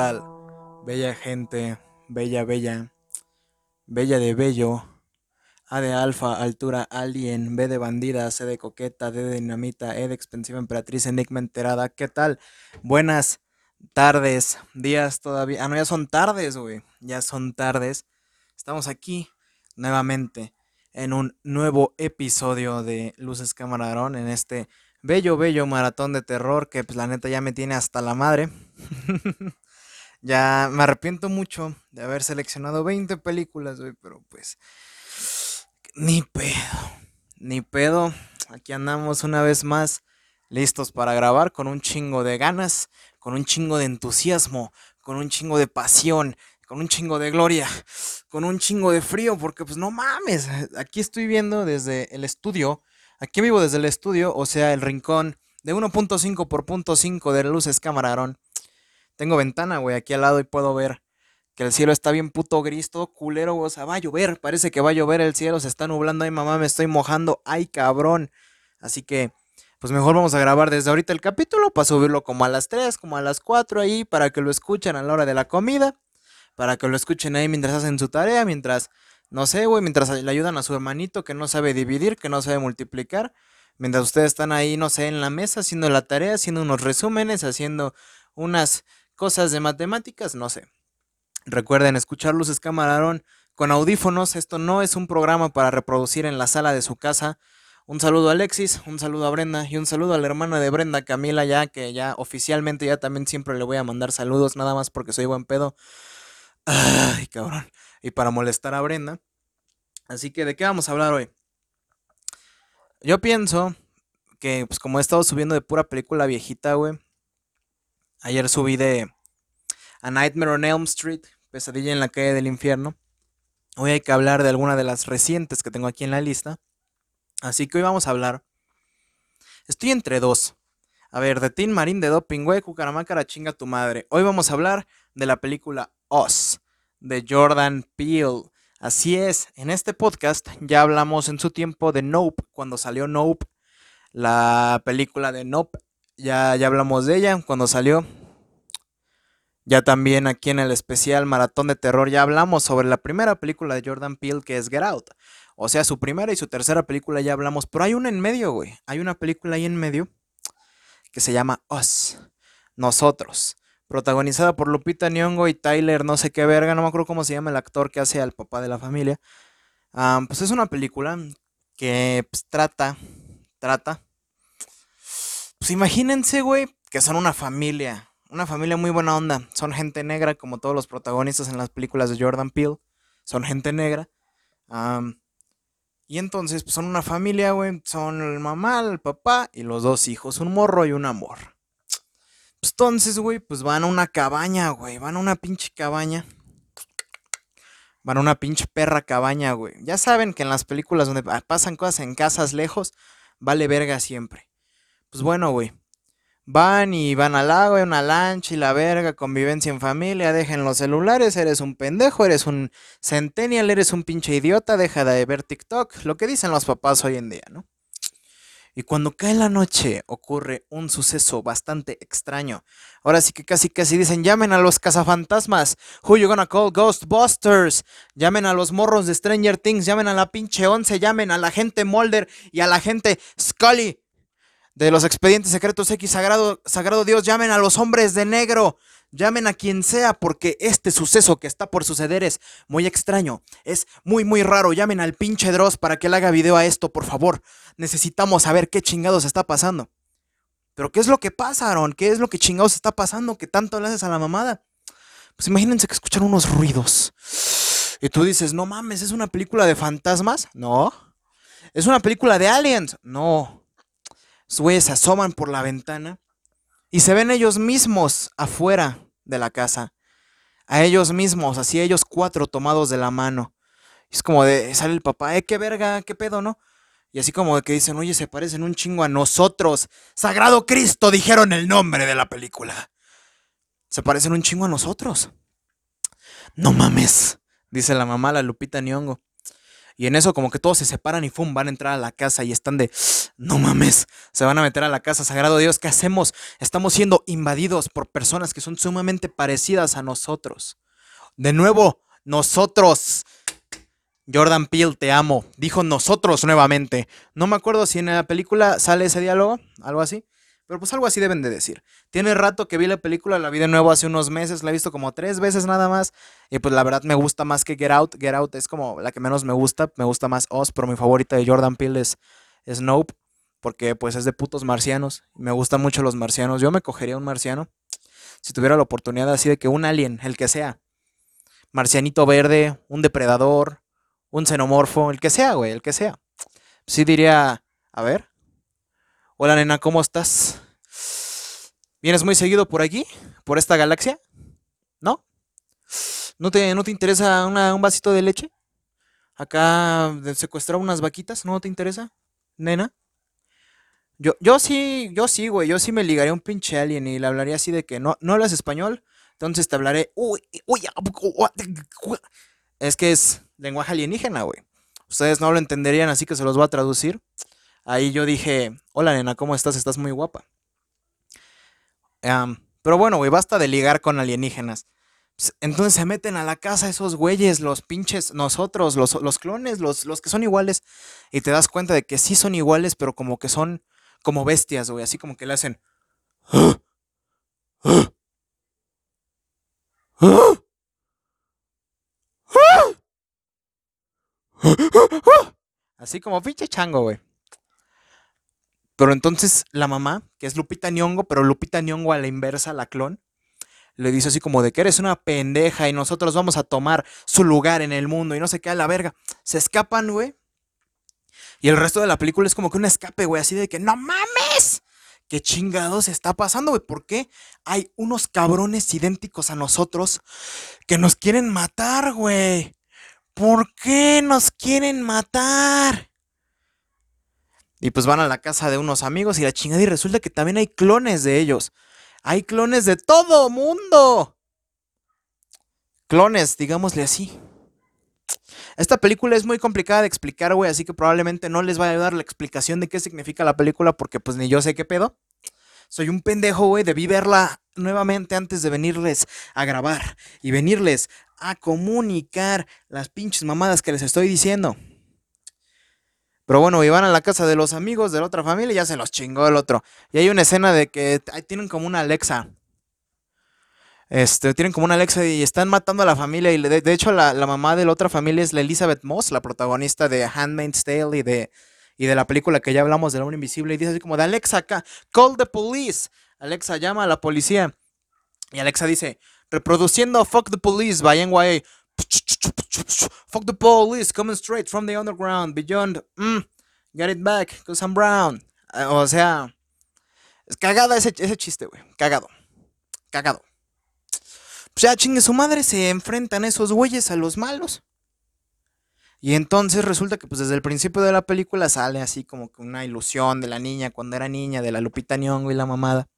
tal? Bella gente, bella, bella, bella de bello, A de alfa, altura, alien, B de bandida, C de coqueta, D de dinamita, E de expensiva emperatriz, enigma enterada. ¿Qué tal? Buenas tardes, días todavía. Ah, no, ya son tardes, güey. Ya son tardes. Estamos aquí nuevamente en un nuevo episodio de Luces Camarón en este bello, bello maratón de terror que pues la neta ya me tiene hasta la madre. ya me arrepiento mucho de haber seleccionado 20 películas, güey, pero pues ni pedo, ni pedo. Aquí andamos una vez más listos para grabar con un chingo de ganas, con un chingo de entusiasmo, con un chingo de pasión, con un chingo de gloria, con un chingo de frío, porque pues no mames, aquí estoy viendo desde el estudio Aquí vivo desde el estudio, o sea, el rincón de 1.5 por .5 de luces camarón. Tengo ventana, güey, aquí al lado y puedo ver que el cielo está bien puto gris, todo culero, o sea, va a llover, parece que va a llover el cielo, se está nublando, ay mamá, me estoy mojando, ay cabrón. Así que, pues mejor vamos a grabar desde ahorita el capítulo para subirlo como a las 3, como a las 4 ahí, para que lo escuchen a la hora de la comida, para que lo escuchen ahí mientras hacen su tarea, mientras no sé, güey, mientras le ayudan a su hermanito que no sabe dividir, que no sabe multiplicar. Mientras ustedes están ahí, no sé, en la mesa haciendo la tarea, haciendo unos resúmenes, haciendo unas cosas de matemáticas, no sé. Recuerden escuchar Luces Camarón con audífonos. Esto no es un programa para reproducir en la sala de su casa. Un saludo a Alexis, un saludo a Brenda y un saludo a la hermana de Brenda, Camila, ya que ya oficialmente ya también siempre le voy a mandar saludos, nada más porque soy buen pedo. Ay, cabrón y para molestar a Brenda. Así que, ¿de qué vamos a hablar hoy? Yo pienso que, pues como he estado subiendo de pura película viejita, güey. Ayer subí de A Nightmare on Elm Street, Pesadilla en la calle del infierno. Hoy hay que hablar de alguna de las recientes que tengo aquí en la lista. Así que hoy vamos a hablar. Estoy entre dos. A ver, de Tin Marín de Doping, güey, Cucaramácara, chinga tu madre. Hoy vamos a hablar de la película Oz de Jordan Peele. Así es, en este podcast ya hablamos en su tiempo de Nope, cuando salió Nope, la película de Nope, ya, ya hablamos de ella cuando salió. Ya también aquí en el especial Maratón de Terror ya hablamos sobre la primera película de Jordan Peele que es Get Out. O sea, su primera y su tercera película ya hablamos, pero hay una en medio, güey. Hay una película ahí en medio que se llama Us, Nosotros protagonizada por Lupita Nyong'o y Tyler, no sé qué verga, no me acuerdo cómo se llama el actor que hace al papá de la familia. pues es una película que pues, trata, trata. Pues imagínense, güey, que son una familia, una familia muy buena onda. Son gente negra, como todos los protagonistas en las películas de Jordan Peele. Son gente negra. y entonces, pues son una familia, güey. Son el mamá, el papá y los dos hijos, un morro y un amor. Pues entonces, güey, pues van a una cabaña, güey. Van a una pinche cabaña. Van a una pinche perra cabaña, güey. Ya saben que en las películas donde pasan cosas en casas lejos, vale verga siempre. Pues bueno, güey. Van y van al lago, hay una lancha y la verga, convivencia en familia, dejen los celulares, eres un pendejo, eres un centennial, eres un pinche idiota, deja de ver TikTok, lo que dicen los papás hoy en día, ¿no? Y cuando cae la noche ocurre un suceso bastante extraño. Ahora sí que casi casi dicen, llamen a los cazafantasmas. Who you gonna call Ghostbusters? Llamen a los morros de Stranger Things, llamen a la pinche once, llamen a la gente Mulder y a la gente Scully de los expedientes secretos X, sagrado, sagrado Dios, llamen a los hombres de negro, llamen a quien sea, porque este suceso que está por suceder es muy extraño, es muy, muy raro. Llamen al pinche Dross para que le haga video a esto, por favor. Necesitamos saber qué chingados está pasando. Pero, ¿qué es lo que pasa, Aaron? ¿Qué es lo que chingados está pasando que tanto le haces a la mamada? Pues imagínense que escuchan unos ruidos. Y tú dices, no mames, ¿es una película de fantasmas? No. ¿Es una película de aliens? No güeyes se asoman por la ventana y se ven ellos mismos afuera de la casa. A ellos mismos, así ellos cuatro tomados de la mano. es como de, sale el papá, eh, qué verga, qué pedo, ¿no? Y así como de que dicen, oye, se parecen un chingo a nosotros. Sagrado Cristo, dijeron el nombre de la película. Se parecen un chingo a nosotros. No mames, dice la mamá, la Lupita Nyongo. Y en eso como que todos se separan y ¡fum! van a entrar a la casa y están de, no mames, se van a meter a la casa, sagrado Dios, ¿qué hacemos? Estamos siendo invadidos por personas que son sumamente parecidas a nosotros. De nuevo, nosotros. Jordan Peele, te amo. Dijo nosotros nuevamente. No me acuerdo si en la película sale ese diálogo, algo así. Pero pues algo así deben de decir. Tiene rato que vi la película, la vi de nuevo hace unos meses, la he visto como tres veces nada más. Y pues la verdad me gusta más que Get Out. Get Out es como la que menos me gusta. Me gusta más Oz, pero mi favorita de Jordan Peele es Snope. Porque pues es de putos marcianos. Me gustan mucho los marcianos. Yo me cogería un marciano. Si tuviera la oportunidad así de que un alien, el que sea. Marcianito verde, un depredador, un xenomorfo, el que sea, güey, el que sea. Sí diría, a ver, Hola nena, ¿cómo estás? ¿Vienes muy seguido por aquí? ¿Por esta galaxia? ¿No? ¿No te, no te interesa un vasito de leche? Acá secuestrar unas vaquitas, ¿no te interesa? Nena. Yo, yo sí, yo sí, güey, yo sí me ligaría a un pinche alien y le hablaría así de que no, no hablas español, entonces te hablaré, uy, uy, es que es lenguaje alienígena, güey. Ustedes no lo entenderían, así que se los voy a traducir. Ahí yo dije, hola nena, ¿cómo estás? Estás muy guapa. pero bueno, güey, basta de ligar con alienígenas. Pues, entonces se meten a la casa esos güeyes, los pinches, nosotros, los, los clones, los, los, que son iguales. Y te das cuenta de que sí son iguales, pero como que son como bestias, güey. Así como que le hacen... Así como pinche chango, güey. Pero entonces la mamá, que es Lupita Nyongo, pero Lupita Nyongo a la inversa, la clon, le dice así como de que eres una pendeja y nosotros vamos a tomar su lugar en el mundo y no se qué a la verga. Se escapan, güey. Y el resto de la película es como que un escape, güey, así de que no mames. ¿Qué chingados está pasando, güey? ¿Por qué hay unos cabrones idénticos a nosotros que nos quieren matar, güey? ¿Por qué nos quieren matar? Y pues van a la casa de unos amigos y la chingada y resulta que también hay clones de ellos. Hay clones de todo mundo. Clones, digámosle así. Esta película es muy complicada de explicar, güey, así que probablemente no les vaya a dar la explicación de qué significa la película porque pues ni yo sé qué pedo. Soy un pendejo, güey, debí verla nuevamente antes de venirles a grabar y venirles a comunicar las pinches mamadas que les estoy diciendo. Pero bueno, iban a la casa de los amigos de la otra familia y ya se los chingó el otro. Y hay una escena de que tienen como una Alexa. Este, tienen como una Alexa y están matando a la familia. Y de, hecho, la, mamá de la otra familia es la Elizabeth Moss, la protagonista de Handmaid's Tale y de, y de la película que ya hablamos de la invisible. Y dice así como de Alexa acá, call the police. Alexa llama a la policía. Y Alexa dice, reproduciendo Fuck the Police by NYA. Fuck the police, coming straight from the underground, beyond. Mm, get it back, cause I'm brown. Eh, o sea, es cagada ese, ese chiste, güey. Cagado. Cagado. Pues ya chingue su madre, se enfrentan esos güeyes a los malos. Y entonces resulta que pues desde el principio de la película sale así como que una ilusión de la niña cuando era niña, de la Lupita Nyong'o y la mamada.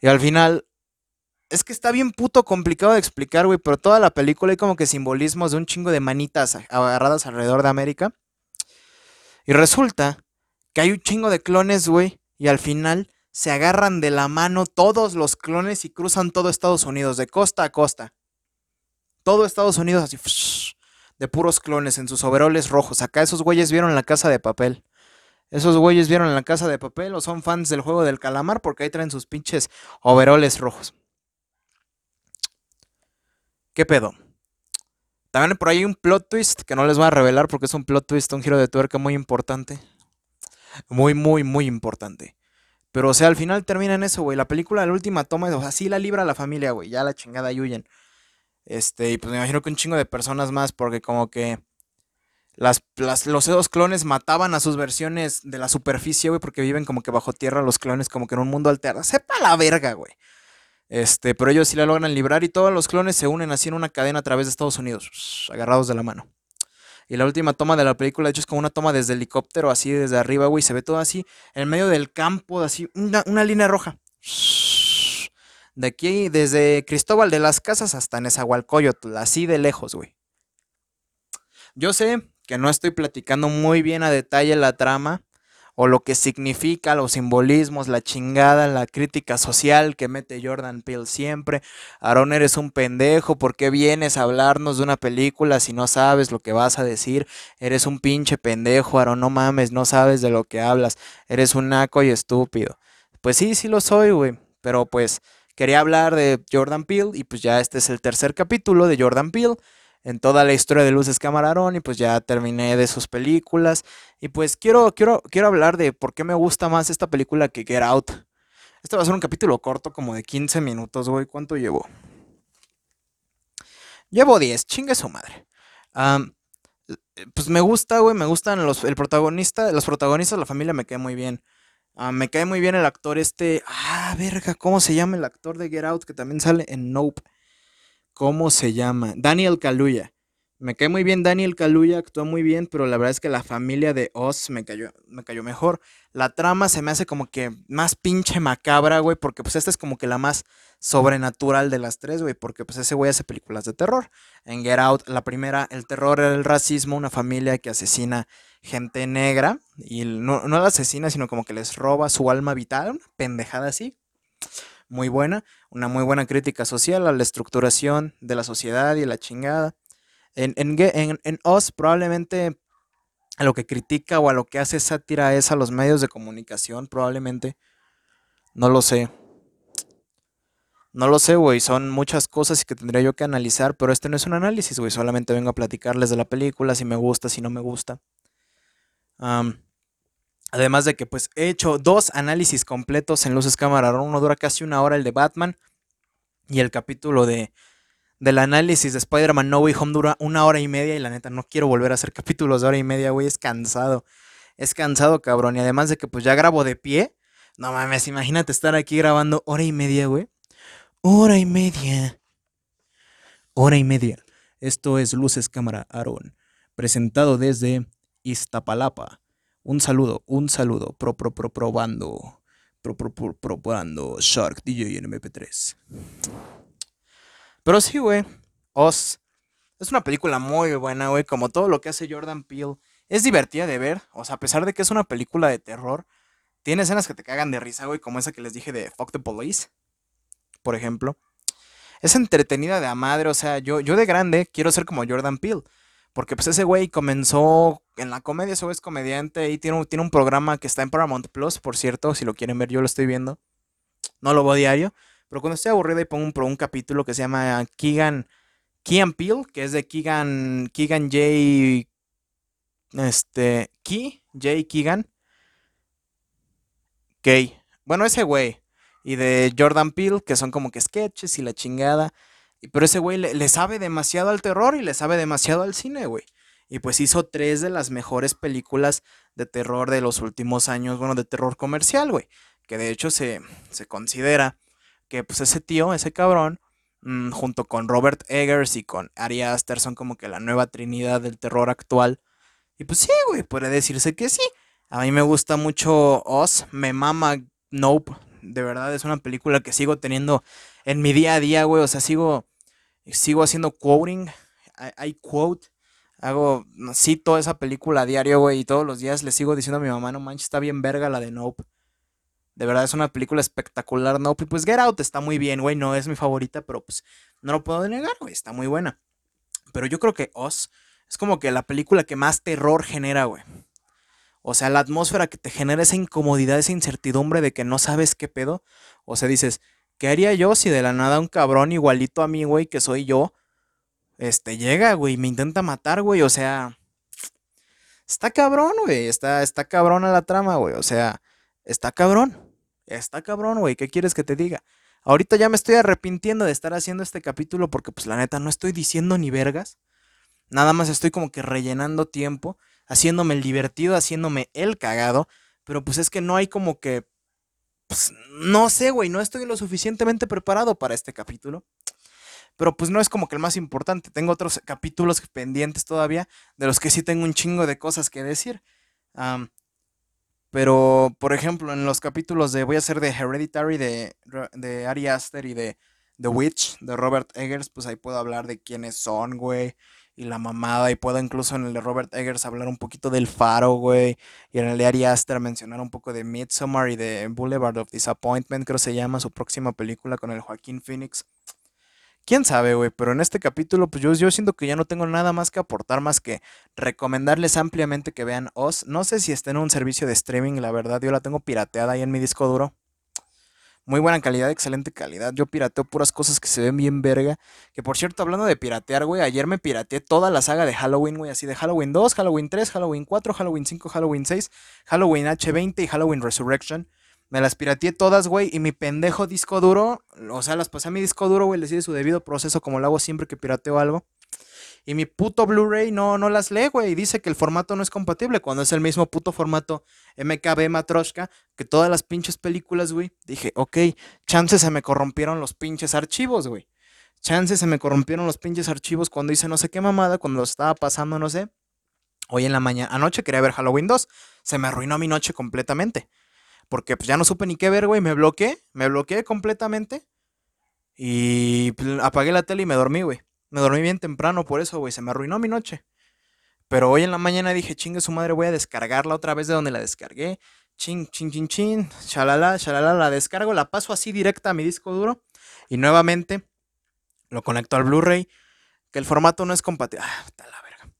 Y al final es que está bien puto complicado de explicar, güey, pero toda la película hay como que simbolismos de un chingo de manitas agarradas alrededor de América. Y resulta que hay un chingo de clones, güey, y al final se agarran de la mano todos los clones y cruzan todo Estados Unidos, de costa a costa. Todo Estados Unidos así, de puros clones en sus overoles rojos. Acá esos güeyes vieron la casa de papel. Esos güeyes vieron la casa de papel o son fans del juego del calamar porque ahí traen sus pinches overoles rojos. ¿Qué pedo? También por ahí hay un plot twist que no les voy a revelar porque es un plot twist, un giro de tuerca muy importante. Muy, muy, muy importante. Pero, o sea, al final termina en eso, güey. La película, la última toma, o sea, sí la libra la familia, güey. Ya la chingada y huyen. Este, y pues me imagino que un chingo de personas más, porque como que las, los dos clones mataban a sus versiones de la superficie, güey, porque viven como que bajo tierra los clones, como que en un mundo alterno. Sepa la verga, güey. Este, pero ellos sí la logran librar y todos los clones se unen así en una cadena a través de Estados Unidos, agarrados de la mano. Y la última toma de la película, de hecho, es como una toma desde helicóptero, así desde arriba, güey. Se ve todo así, en medio del campo, así, una, una línea roja. De aquí, desde Cristóbal de las Casas hasta Nezahualcóyotl, así de lejos, güey. Yo sé que no estoy platicando muy bien a detalle la trama o lo que significa, los simbolismos, la chingada, la crítica social que mete Jordan Peele siempre. Aaron, eres un pendejo, ¿por qué vienes a hablarnos de una película si no sabes lo que vas a decir? Eres un pinche pendejo, Aaron, no mames, no sabes de lo que hablas, eres un naco y estúpido. Pues sí, sí lo soy, güey, pero pues quería hablar de Jordan Peele y pues ya este es el tercer capítulo de Jordan Peele en toda la historia de Luces Camarón y pues ya terminé de sus películas y pues quiero, quiero, quiero hablar de por qué me gusta más esta película que Get Out. Este va a ser un capítulo corto como de 15 minutos, güey. ¿Cuánto llevo? Llevo 10, chingue su madre. pues me gusta, güey, me gustan los, el protagonista, los protagonistas, la familia me cae muy bien. me cae muy bien el actor este, ah, verga, ¿cómo se llama el actor de Get Out que también sale en Nope? ¿Cómo se llama? Daniel Kaluuya. Me cae muy bien Daniel Kaluuya, actúa muy bien, pero la verdad es que la familia de Oz me cayó, me cayó mejor. La trama se me hace como que más pinche macabra, güey, porque pues esta es como que la más sobrenatural de las tres, güey, porque pues ese güey hace películas de terror. En Get Out, la primera, el terror era el racismo, una familia que asesina gente negra, y no, no la asesina, sino como que les roba su alma vital, una pendejada así muy buena, una muy buena crítica social a la estructuración de la sociedad y la chingada. En, en, en, en Oz probablemente a lo que critica o a lo que hace sátira es a los medios de comunicación, probablemente. No lo sé. No lo sé, güey. Son muchas cosas que tendría yo que analizar, pero este no es un análisis, güey. Solamente vengo a platicarles de la película, si me gusta, si no me gusta. Además de que pues he hecho dos análisis completos en Luces Cámara. Uno dura casi una hora, el de Batman. Y el capítulo de, del análisis de Spider-Man No Way Home dura una hora y media. Y la neta, no quiero volver a hacer capítulos de hora y media, güey. Es cansado. Es cansado, cabrón. Y además de que pues ya grabo de pie. No mames, imagínate estar aquí grabando hora y media, güey. Hora y media. Hora y media. Esto es Luces Cámara Aaron. Presentado desde Iztapalapa. Un saludo, un saludo. Pro, pro, pro, probando. Pro, pro, pro, probando. Shark DJ en MP3. Pero sí, güey. Oz. Es una película muy buena, güey. Como todo lo que hace Jordan Peele. Es divertida de ver. O sea, a pesar de que es una película de terror. Tiene escenas que te cagan de risa, güey. Como esa que les dije de Fuck the Police. Por ejemplo. Es entretenida de a madre. O sea, yo, yo de grande quiero ser como Jordan Peele. Porque pues ese güey comenzó en la comedia, ese güey es comediante y tiene un, tiene un programa que está en Paramount Plus, por cierto, si lo quieren ver, yo lo estoy viendo. No lo veo diario, pero cuando estoy aburrido y pongo un, un capítulo que se llama Keegan, Keegan Peel, que es de Keegan, Keegan J, este, Key, J Keegan. Bueno, ese güey. Y de Jordan Peele, que son como que sketches y la chingada. Pero ese güey le, sabe demasiado al terror y le sabe demasiado al cine, güey. Y pues hizo tres de las mejores películas de terror de los últimos años, bueno, de terror comercial, güey. Que de hecho se, considera que pues ese tío, ese cabrón, mm, junto con Robert Eggers y con Ari Aster son como que la nueva trinidad del terror actual. Y pues sí, güey, puede decirse que sí. A mí me gusta mucho Oz, me mama Nope. De verdad es una película que sigo teniendo en mi día a día, güey. O sea, sigo sigo haciendo quoting, hay quote, hago, cito esa película a diario, güey, y todos los días le sigo diciendo a mi mamá, no manches, está bien verga la de Nope. De verdad es una película espectacular, Nope. Y pues Get Out está muy bien, güey, no es mi favorita, pero pues no lo puedo negar, güey, está muy buena. Pero yo creo que Oz es como que la película que más terror genera, güey. O sea, la atmósfera que te genera esa incomodidad, esa incertidumbre de que no sabes qué pedo. O sea, dices, ¿Qué haría yo si de la nada un cabrón igualito a mí, güey, que soy yo, este, llega, güey, me intenta matar, güey? O sea, está cabrón, güey, está, está cabrón a la trama, güey, o sea, está cabrón, está cabrón, güey, ¿qué quieres que te diga? Ahorita ya me estoy arrepintiendo de estar haciendo este capítulo porque, pues, la neta, no estoy diciendo ni vergas. Nada más estoy como que rellenando tiempo, haciéndome el divertido, haciéndome el cagado. Pero pues es que no hay como que pues, no sé, güey, no estoy lo suficientemente preparado para este capítulo. Pero pues no es como que el más importante. Tengo otros capítulos pendientes todavía, de los que sí tengo un chingo de cosas que decir. pero, por ejemplo, en los capítulos de, voy a hacer de Hereditary, de, de Ari Aster y de The Witch, de Robert Eggers, pues ahí puedo hablar de quiénes son, güey. Y la mamada. Y puedo incluso en el de Robert Eggers hablar un poquito del Faro, güey. Y en el de Ari Aster mencionar un poco de Midsommar y de Boulevard of Disappointment, creo se llama su próxima película con el Joaquín Phoenix. Quién sabe, güey, pero en este capítulo, pues yo, yo siento que ya no tengo nada más que aportar más que recomendarles ampliamente que vean Oz. No sé si está en un servicio de streaming, la verdad, yo la tengo pirateada ahí en mi disco duro. Muy buena calidad, excelente calidad. Yo pirateo puras cosas que se ven bien verga. Que por cierto, hablando de piratear, güey, ayer me pirateé toda la saga de Halloween, güey, así de Halloween 2, Halloween 3, Halloween 4, Halloween 5, Halloween 6, Halloween H20 y Halloween Resurrection. Me las pirateé todas, güey, y mi pendejo disco duro, o sea, las pasé a mi disco duro, güey, le sigue su debido proceso como lo hago siempre que pirateo algo. Y mi puto Blu-ray no, no las lee, güey. Y dice que el formato no es compatible. Cuando es el mismo puto formato MKB Matroshka que todas las pinches películas, güey. Dije, ok, chances se me corrompieron los pinches archivos, güey. Chances se me corrompieron los pinches archivos cuando hice no sé qué mamada, cuando lo estaba pasando, no sé. Hoy en la mañana, anoche quería ver Halloween 2. Se me arruinó mi noche completamente. Porque pues ya no supe ni qué ver, güey. Me bloqueé, me bloqueé completamente. Y pues, apagué la tele y me dormí, güey. Me dormí bien temprano por eso, güey. Se me arruinó mi noche. Pero hoy en la mañana dije, chingue su madre, voy a descargarla otra vez de donde la descargué. Ching, ching, ching, ching. Chalala, chalala, la descargo, la paso así directa a mi disco duro. Y nuevamente lo conecto al Blu-ray. Que el formato no es compatible. Ah, a la verga.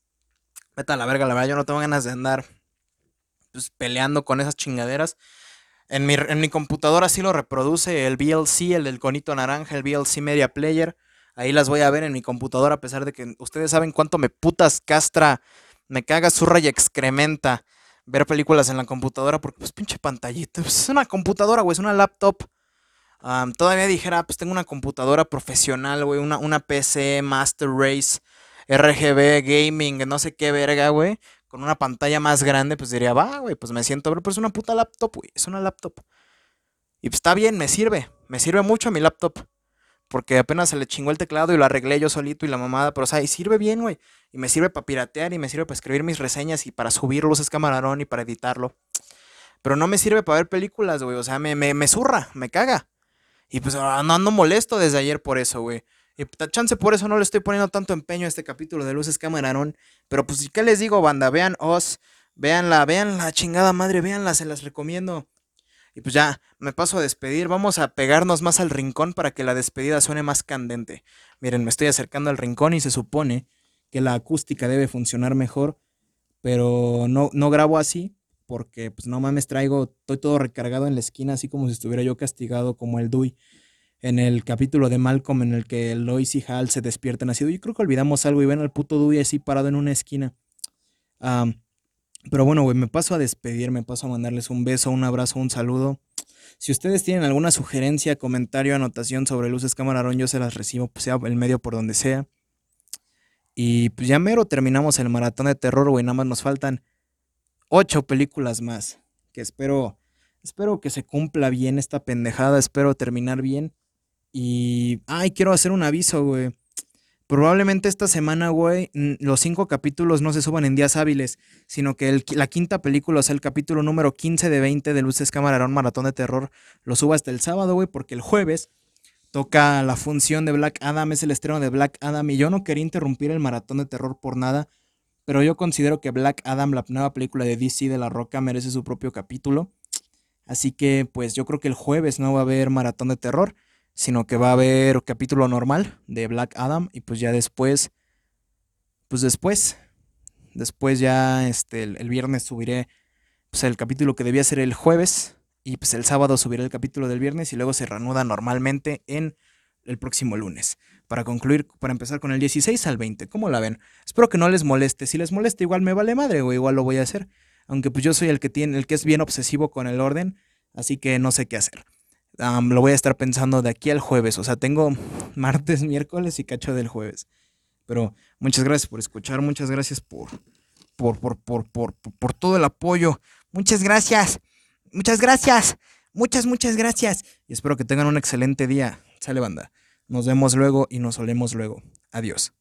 Vete a la verga, la verdad, yo no tengo ganas de andar pues, peleando con esas chingaderas. En mi, en mi computadora sí lo reproduce el VLC, el del conito naranja, el VLC Media Player. Ahí las voy a ver en mi computadora, a pesar de que ustedes saben cuánto me putas castra, me caga, zurra y excrementa ver películas en la computadora, porque pues pinche pantallita, pues, es una computadora, güey, es una laptop. todavía dijera, pues tengo una computadora profesional, güey, una, una PC Master Race, RGB, gaming, no sé qué verga, güey, con una pantalla más grande, pues diría, va, güey, pues me siento, pero es una puta laptop, güey, es una laptop. Y pues está bien, me sirve, me sirve mucho mi laptop. Porque apenas se le chingó el teclado y lo arreglé yo solito y la mamada. Pero, o sea, y sirve bien, güey. Y me sirve para piratear y me sirve para escribir mis reseñas y para subir luces camarón y para editarlo. Pero no me sirve para ver películas, güey. O sea, me, me, me zurra, me caga. Y pues no ando molesto desde ayer por eso, güey. Y chance por eso no le estoy poniendo tanto empeño a este capítulo de Luces Camarón. Pero pues, ¿qué les digo, banda? Vean Oz, veanla, vean la chingada madre, veanla, se las recomiendo. Y pues ya, me paso a despedir. Vamos a pegarnos más al rincón para que la despedida suene más candente. Miren, me estoy acercando al rincón y se supone que la acústica debe funcionar mejor. Pero no, no grabo así porque pues no mames traigo, estoy todo recargado en la esquina así como si estuviera yo castigado como el Dewey en el capítulo de Malcolm en el que Lois y Hal se despiertan así. Yo creo que olvidamos algo y ven al puto Dewey así parado en una esquina. Pero bueno, güey, me paso a despedir, me paso a mandarles un beso, un abrazo, un saludo. Si ustedes tienen alguna sugerencia, comentario, anotación sobre Luces Camarón, yo se las recibo, pues sea el medio por donde sea. Y pues ya mero terminamos el maratón de terror, güey. Nada más nos faltan ocho películas más. Que espero, espero que se cumpla bien esta pendejada. Espero terminar bien. Y, ay, quiero hacer un aviso, güey. Probablemente esta semana, güey, los cinco capítulos no se suban en días hábiles, sino que la quinta película, o sea, el capítulo número 15 de 20 de Luces Camarón Maratón de Terror, lo suba hasta el sábado, güey, porque el jueves toca la función de Black Adam, es el estreno de Black Adam, y yo no quería interrumpir el maratón de terror por nada, pero yo considero que Black Adam, la nueva película de DC de La Roca, merece su propio capítulo. Así que, pues yo creo que el jueves no va a haber maratón de terror sino que va a haber capítulo normal de Black Adam y pues ya después, pues después, después ya este, el, viernes subiré pues el capítulo que debía ser el jueves y pues el sábado subiré el capítulo del viernes y luego se reanuda normalmente en el próximo lunes. Para concluir, para empezar con el 16 al 20, ¿cómo la ven? Espero que no les moleste. Si les molesta, igual me vale madre, o igual lo voy a hacer. Aunque pues yo soy el que tiene, el que es bien obsesivo con el orden, así que no sé qué hacer lo voy a estar pensando de aquí al jueves. O sea, tengo martes, miércoles y cacho del jueves. Pero muchas gracias por escuchar, muchas gracias por, por, por, por, por, por todo el apoyo. Muchas gracias, muchas gracias, muchas, muchas gracias. Y espero que tengan un excelente día. Sale banda. Nos vemos luego y nos olemos luego. Adiós.